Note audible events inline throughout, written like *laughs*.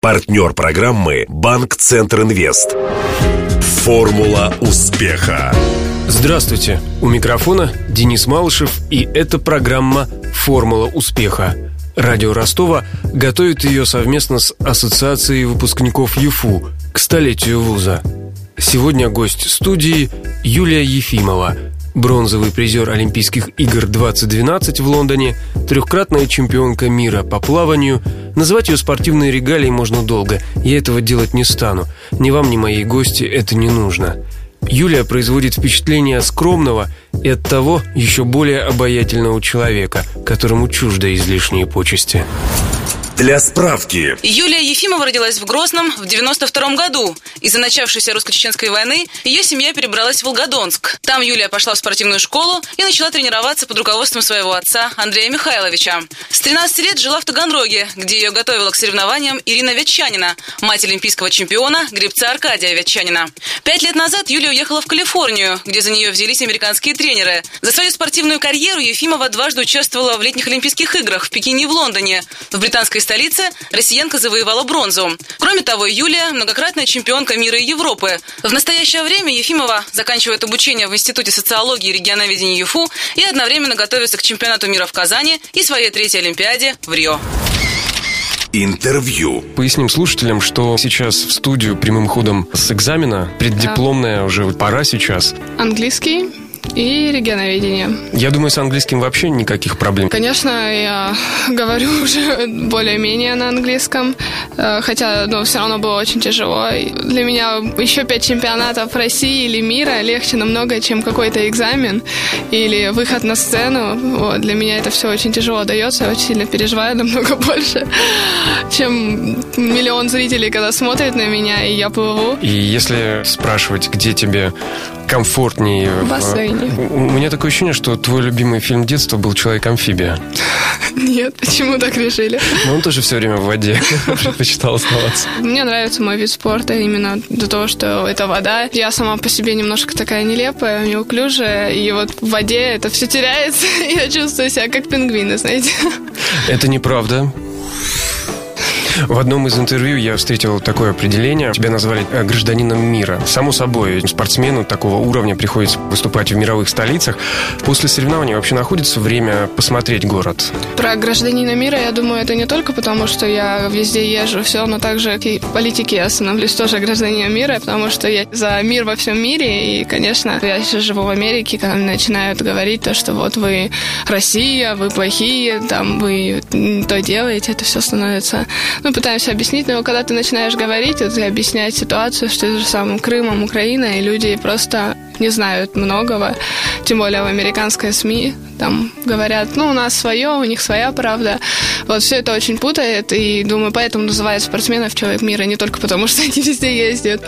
Партнер программы «Банк Центр Инвест». Формула успеха. Здравствуйте, у микрофона Денис Малышев, и это программа «Формула успеха». Радио Ростова готовит ее совместно с Ассоциацией выпускников ЮФУ к столетию вуза. Сегодня гость студии Юлия Ефимова – бронзовый призер Олимпийских игр 2012 в Лондоне, трехкратная чемпионка мира по плаванию. Называть ее спортивной регалией можно долго, я этого делать не стану. Ни вам, ни моей гости это не нужно. Юлия производит впечатление скромного и оттого еще более обаятельного человека, которому чужды излишние почести. Для справки. Юлия Ефимова родилась в Грозном в 92 году. Из-за начавшейся русско-чеченской войны ее семья перебралась в Волгодонск. Там Юлия пошла в спортивную школу и начала тренироваться под руководством своего отца Андрея Михайловича. С 13 лет жила в Таганроге, где ее готовила к соревнованиям Ирина Ветчанина, мать олимпийского чемпиона, гребца Аркадия Ветчанина. Пять лет назад Юлия уехала в Калифорнию, где за нее взялись американские тренеры. За свою спортивную карьеру Ефимова дважды участвовала в летних Олимпийских играх в Пекине и в Лондоне. В британской столице россиянка завоевала бронзу. Кроме того, Юлия – многократная чемпионка мира и Европы. В настоящее время Ефимова заканчивает обучение в Институте социологии и регионоведения ЮФУ и одновременно готовится к чемпионату мира в Казани и своей третьей Олимпиаде в Рио. Интервью. Поясним слушателям, что сейчас в студию прямым ходом с экзамена, преддипломная уже пора сейчас. Английский, и регионоведение. Я думаю, с английским вообще никаких проблем. Конечно, я *laughs* говорю уже более-менее на английском, хотя ну, все равно было очень тяжело. Для меня еще пять чемпионатов России или мира легче намного, чем какой-то экзамен или выход на сцену. Вот, для меня это все очень тяжело дается, я очень сильно переживаю намного *laughs* больше, чем миллион зрителей, когда смотрят на меня, и я плыву. И если спрашивать, где тебе комфортнее... В бассейне. У меня такое ощущение, что твой любимый фильм детства был «Человек-амфибия». Нет, почему так решили? Ну, он тоже все время в воде *laughs* предпочитал оставаться. Мне нравится мой вид спорта именно до того, что это вода. Я сама по себе немножко такая нелепая, неуклюжая, и вот в воде это все теряется. *laughs* Я чувствую себя как пингвины, знаете. Это неправда. В одном из интервью я встретил такое определение. Тебя назвали э, гражданином мира. Само собой, спортсмену такого уровня приходится выступать в мировых столицах. После соревнований вообще находится время посмотреть город? Про гражданина мира, я думаю, это не только потому, что я везде езжу, все, но также и в политике я становлюсь тоже гражданином мира, потому что я за мир во всем мире. И, конечно, я сейчас живу в Америке, когда начинают говорить то, что вот вы Россия, вы плохие, там вы то делаете, это все становится пытаемся объяснить, но когда ты начинаешь говорить, вот, и объяснять ситуацию, что это же самым Крымом, Украина, и люди просто не знают многого, тем более в американской СМИ, там говорят, ну, у нас свое, у них своя правда. Вот все это очень путает, и думаю, поэтому называют спортсменов человек мира, не только потому, *laughs* что они везде ездят.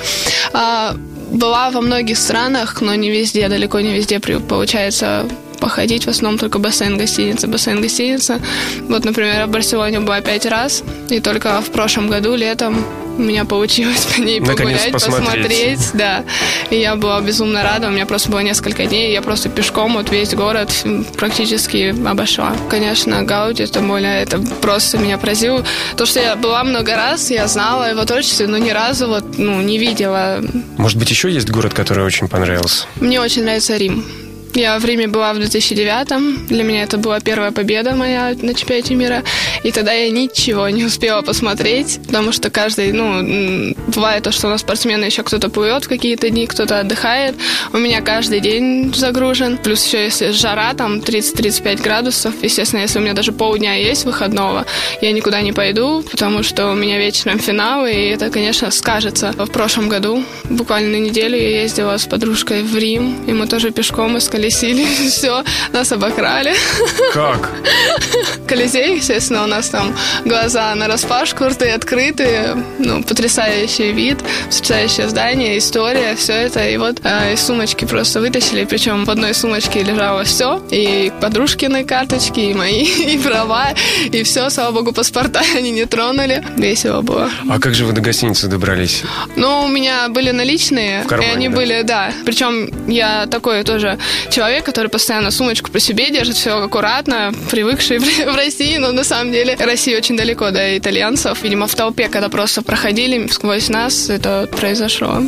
А, была во многих странах, но не везде, далеко не везде получается походить, в основном только бассейн, гостиница, бассейн, гостиница. Вот, например, я в Барселоне была пять раз, и только в прошлом году, летом, у меня получилось по ней Наконец погулять, посмотреть. посмотреть, да. И я была безумно рада, у меня просто было несколько дней, я просто пешком вот весь город практически обошла. Конечно, Гауди, тем более, это просто меня поразило. То, что я была много раз, я знала его творчество, но ни разу вот, ну, не видела. Может быть, еще есть город, который очень понравился? Мне очень нравится Рим. Я в Риме была в 2009 Для меня это была первая победа моя на чемпионате мира. И тогда я ничего не успела посмотреть, потому что каждый, ну, бывает то, что у нас спортсмены еще кто-то плывет в какие-то дни, кто-то отдыхает. У меня каждый день загружен. Плюс еще если жара, там 30-35 градусов, естественно, если у меня даже полдня есть выходного, я никуда не пойду, потому что у меня вечером финал, и это, конечно, скажется. В прошлом году, буквально на неделю, я ездила с подружкой в Рим, и мы тоже пешком искали колесили, *laughs* все, нас обокрали. Как? *laughs* Колизей, естественно, у нас там глаза на распашку, рты открыты, ну, потрясающий вид, потрясающее здание, история, все это. И вот э, из сумочки просто вытащили, причем в одной сумочке лежало все, и подружкины карточки, и мои, *laughs* и права, и все, слава богу, паспорта они не тронули. Весело было. А как же вы до гостиницы добрались? Ну, у меня были наличные, кармане, и они да? были, да. Причем я такой тоже человек, который постоянно сумочку при себе держит, все аккуратно, привыкший *laughs* в России, но на самом деле Россия очень далеко до итальянцев. Видимо, в толпе, когда просто проходили сквозь нас, это произошло.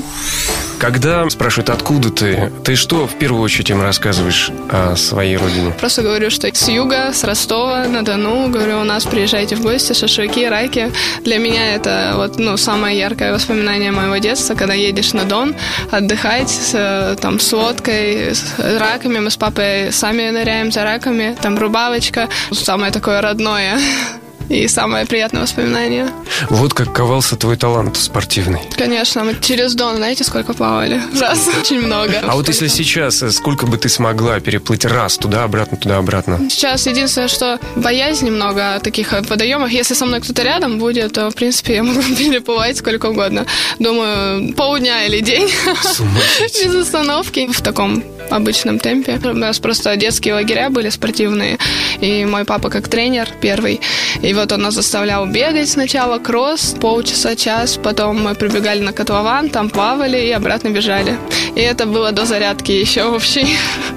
Когда спрашивают, откуда ты, ты что в первую очередь им рассказываешь о своей родине? Просто говорю, что с юга, с Ростова, на Дону. Говорю, у нас приезжайте в гости, шашлыки, раки. Для меня это вот, ну, самое яркое воспоминание моего детства, когда едешь на Дон отдыхать с, там, с лодкой, с раками. Мы с папой сами ныряем за раками. Там рубавочка. Самое такое родное *laughs* и самое приятное воспоминание. Вот как ковался твой талант спортивный. Конечно, мы через Дон, знаете, сколько плавали? Раз, очень много. А вот если сейчас, э, сколько бы ты смогла переплыть раз туда-обратно, туда-обратно? Сейчас единственное, что боязнь немного таких водоемах. Если со мной кто-то рядом будет, то, в принципе, *laughs* я могу переплывать сколько угодно. Думаю, полдня или день. *laughs* Без остановки. В таком обычном темпе. У нас просто детские лагеря были спортивные, и мой папа как тренер первый, и вот он нас заставлял бегать сначала, кросс, полчаса, час, потом мы прибегали на котлован, там плавали и обратно бежали. И это было до зарядки еще *laughs* общей.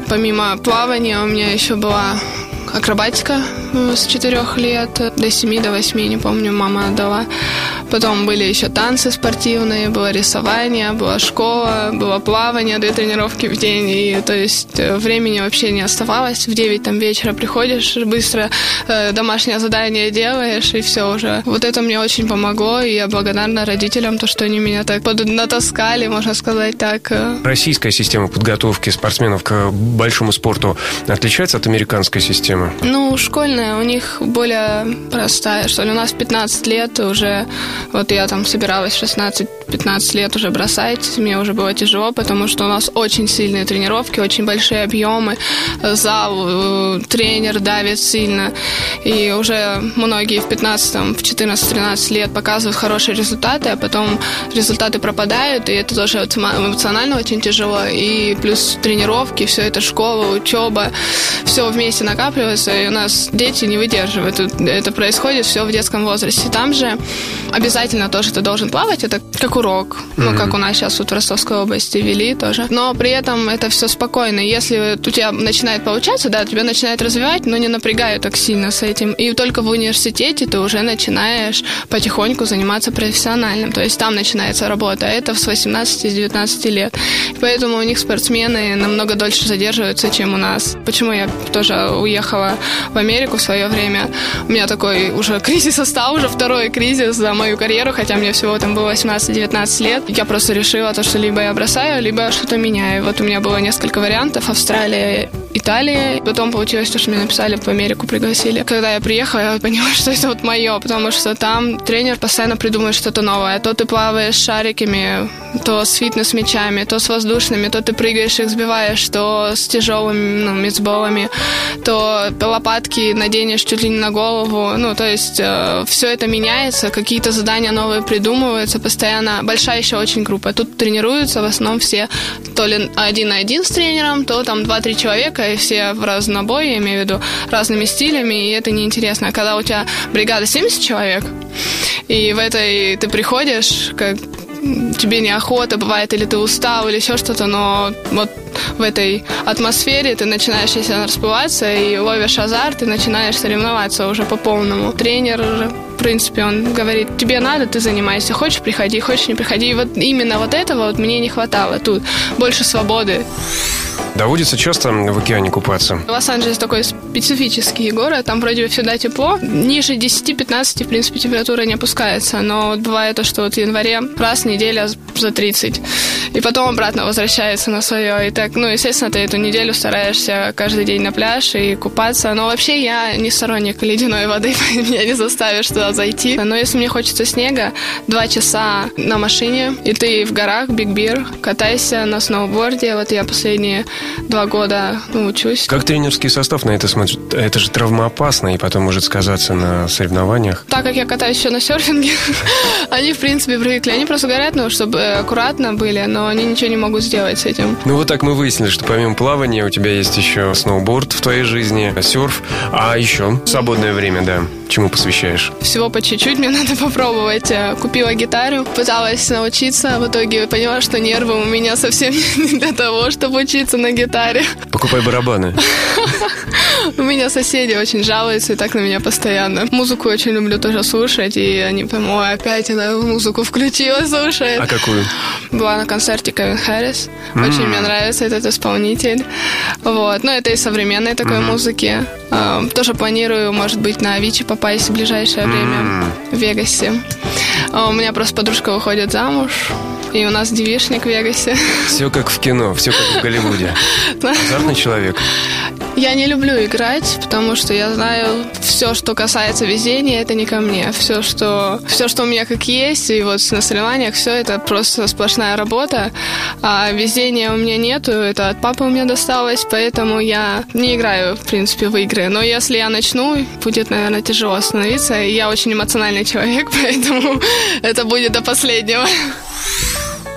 Помимо плавания у меня еще была акробатика э, с четырех лет до семи, до восьми, не помню, мама отдала. Потом были еще танцы спортивные, было рисование, была школа, было плавание, две тренировки в день. И то есть э, времени вообще не оставалось. В 9 там вечера приходишь, быстро э, домашнее задание делаешь, и все уже. Вот это мне очень помогло, и я благодарна родителям, то, что они меня так натаскали, можно сказать так. Российская система подготовки спортсменов к большому спорту отличается от американской системы? Ну, школьная у них более простая, что ли. У нас 15 лет уже, вот я там собиралась 16-15 лет уже бросать, мне уже было тяжело, потому что у нас очень сильные тренировки, очень большие объемы, зал, э, тренер давит сильно, и уже многие в 15, в 14-13 лет показывают хорошие результаты, а потом результаты пропадают, и это тоже эмоционально очень тяжело, и плюс тренировки, все это школа, учеба, все вместе накапливается, и у нас дети не выдерживают. Это происходит все в детском возрасте. Там же обязательно тоже ты должен плавать, это как урок. Mm-hmm. Ну, как у нас сейчас вот в Ростовской области вели тоже. Но при этом это все спокойно. Если у тебя начинает получаться, да, тебя начинает развивать, но не напрягают так сильно с этим. И только в университете ты уже начинаешь потихоньку заниматься профессиональным. То есть там начинается работа. А это с 18-19 лет. Поэтому у них спортсмены намного дольше задерживаются, чем у нас. Почему я тоже уехала уехала в Америку в свое время. У меня такой уже *laughs* кризис стал, уже второй кризис за мою карьеру, хотя мне всего там было 18-19 лет. Я просто решила то, что либо я бросаю, либо что-то меняю. Вот у меня было несколько вариантов. Австралия, Италия. Потом получилось то, что меня написали в Америку, пригласили. Когда я приехала, я поняла, *laughs* что это вот мое, потому что там тренер постоянно придумывает что-то новое. То ты плаваешь шариками, то с фитнес-мячами, то с воздушными, то ты прыгаешь их сбиваешь, то с тяжелыми ну, мецболами, то лопатки наденешь чуть ли не на голову. Ну, то есть э, все это меняется, какие-то задания новые придумываются постоянно. Большая еще очень группа. Тут тренируются в основном все то ли один на один с тренером, то там два-три человека, все в разнобой, я имею в виду, разными стилями, и это неинтересно. Когда у тебя бригада 70 человек, и в этой ты приходишь, как тебе неохота бывает, или ты устал, или еще что-то, но вот в этой атмосфере ты начинаешь, если она расплываться, и ловишь азарт, и начинаешь соревноваться уже по полному. Тренер в принципе, он говорит, тебе надо, ты занимайся, хочешь приходи, хочешь не приходи. И вот именно вот этого вот мне не хватало тут. Больше свободы. Доводится часто в океане купаться? Лос-Анджелес такой специфический город, там вроде бы всегда тепло. Ниже 10-15, в принципе, температура не опускается, но бывает то, что вот в январе раз неделя за 30, и потом обратно возвращается на свое. И так, ну, естественно, ты эту неделю стараешься каждый день на пляж и купаться, но вообще я не сторонник ледяной воды, *laughs* меня не заставишь туда зайти. Но если мне хочется снега, два часа на машине, и ты в горах, Биг Бир, катайся на сноуборде. Вот я последние два года ну, учусь. Как тренерский состав на это смотрит? Это же травмоопасно и потом может сказаться на соревнованиях. Так как я катаюсь еще на серфинге, *laughs* они, в принципе, привыкли. Они просто говорят, ну, чтобы аккуратно были, но они ничего не могут сделать с этим. Ну, вот так мы выяснили, что помимо плавания у тебя есть еще сноуборд в твоей жизни, серф, а еще свободное время, да. Чему посвящаешь? Всего по чуть-чуть мне *laughs* надо попробовать. Э, купила гитару, пыталась научиться, в итоге поняла, что нервы у меня совсем *laughs* не для того, чтобы учиться на гитаре. Покупай барабаны. *laughs* У меня соседи очень жалуются и так на меня постоянно. Музыку очень люблю тоже слушать, и они прям, ой, опять она музыку включила, слушает. А какую? Была на концерте Кевин Харрис. Очень мне нравится этот исполнитель. Вот. Ну, это из современной такой музыки. А, Тоже планирую, может быть, на Авичи попасть в ближайшее время в Вегасе. А У меня просто подружка выходит замуж, и у нас девишник в Вегасе. Все как в кино, все как в Голливуде. Азартный человек. Я не люблю играть, потому что я знаю, все, что касается везения, это не ко мне. Все, что, все, что у меня как есть, и вот на соревнованиях, все это просто сплошная работа. А везения у меня нету, это от папы у меня досталось, поэтому я не играю, в принципе, в игры. Но если я начну, будет, наверное, тяжело остановиться. Я очень эмоциональный человек, *laughs* поэтому это будет до последнего.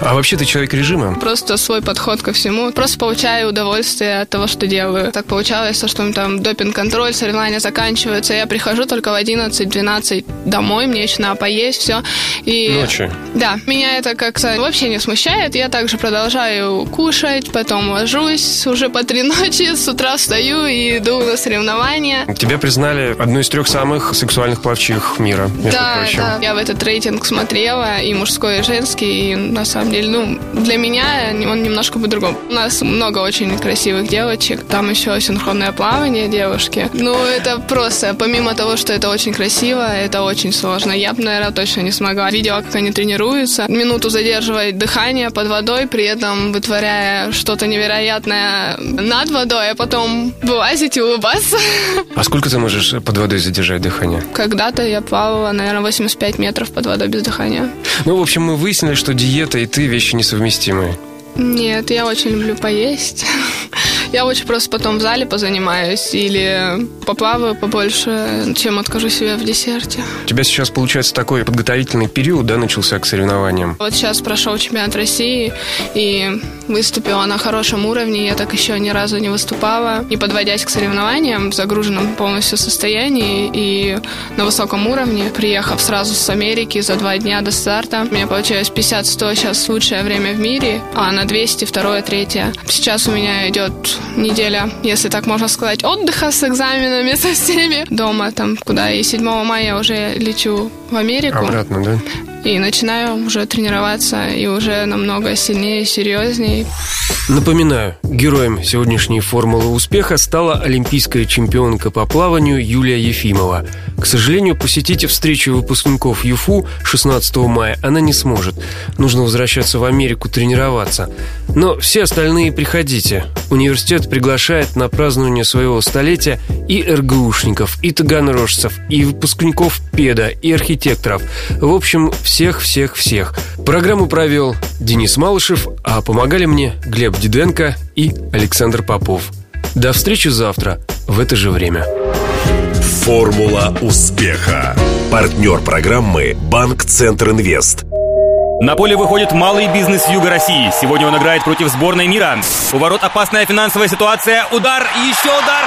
А вообще ты человек режима? Просто свой подход ко всему. Просто получаю удовольствие от того, что делаю. Так получалось, что там допинг-контроль, соревнования заканчиваются. Я прихожу только в 11-12 домой, мне еще надо поесть, все. И... Ночью? Да. Меня это как-то вообще не смущает. Я также продолжаю кушать, потом ложусь уже по три *laughs* ночи, с утра встаю и иду на соревнования. Тебя признали одной из трех самых сексуальных плавчих мира, между Да, прочим. да. Я в этот рейтинг смотрела, и мужской, и женский, и на самом деле, ну, для меня он немножко по-другому. У нас много очень красивых девочек, там еще синхронное плавание девушки. Ну, это просто, помимо того, что это очень красиво, это очень сложно. Я бы, наверное, точно не смогла. Видела, как они тренируются, минуту задерживать дыхание под водой, при этом вытворяя что-то невероятное над водой, а потом вылазить и улыбаться. *laughs* А сколько ты можешь под водой задержать дыхание? Когда-то я плавала, наверное, 85 метров под водой без дыхания. Ну, в общем, мы выяснили, что диета и ты вещи несовместимые. Нет, я очень люблю поесть. *laughs* Я лучше просто потом в зале позанимаюсь или поплаваю побольше, чем откажу себе в десерте. У тебя сейчас, получается, такой подготовительный период, да, начался к соревнованиям? Вот сейчас прошел чемпионат России и выступила на хорошем уровне. Я так еще ни разу не выступала. И подводясь к соревнованиям в загруженном полностью состоянии и на высоком уровне, приехав сразу с Америки за два дня до старта, у меня получилось 50-100 сейчас лучшее время в мире, а на 200 второе, третье. Сейчас у меня идет неделя, если так можно сказать, отдыха с экзаменами, *laughs* со всеми. Дома там, куда и 7 мая уже лечу в Америку. Обратно, да? И начинаю уже тренироваться, и уже намного сильнее, серьезнее. Напоминаю, героем сегодняшней формулы успеха стала олимпийская чемпионка по плаванию Юлия Ефимова. К сожалению, посетить встречу выпускников ЮФУ 16 мая она не сможет. Нужно возвращаться в Америку тренироваться. Но все остальные приходите. Университет приглашает на празднование своего столетия и РГУшников, и таганрожцев, и выпускников ПЕДа, и архитекторов. В общем, всех-всех-всех. Программу провел Денис Малышев, а помогали мне Глеб Диденко и Александр Попов. До встречи завтра в это же время. Формула успеха. Партнер программы «Банк Центр Инвест». На поле выходит малый бизнес Юга России. Сегодня он играет против сборной мира. У ворот опасная финансовая ситуация. Удар и еще удар.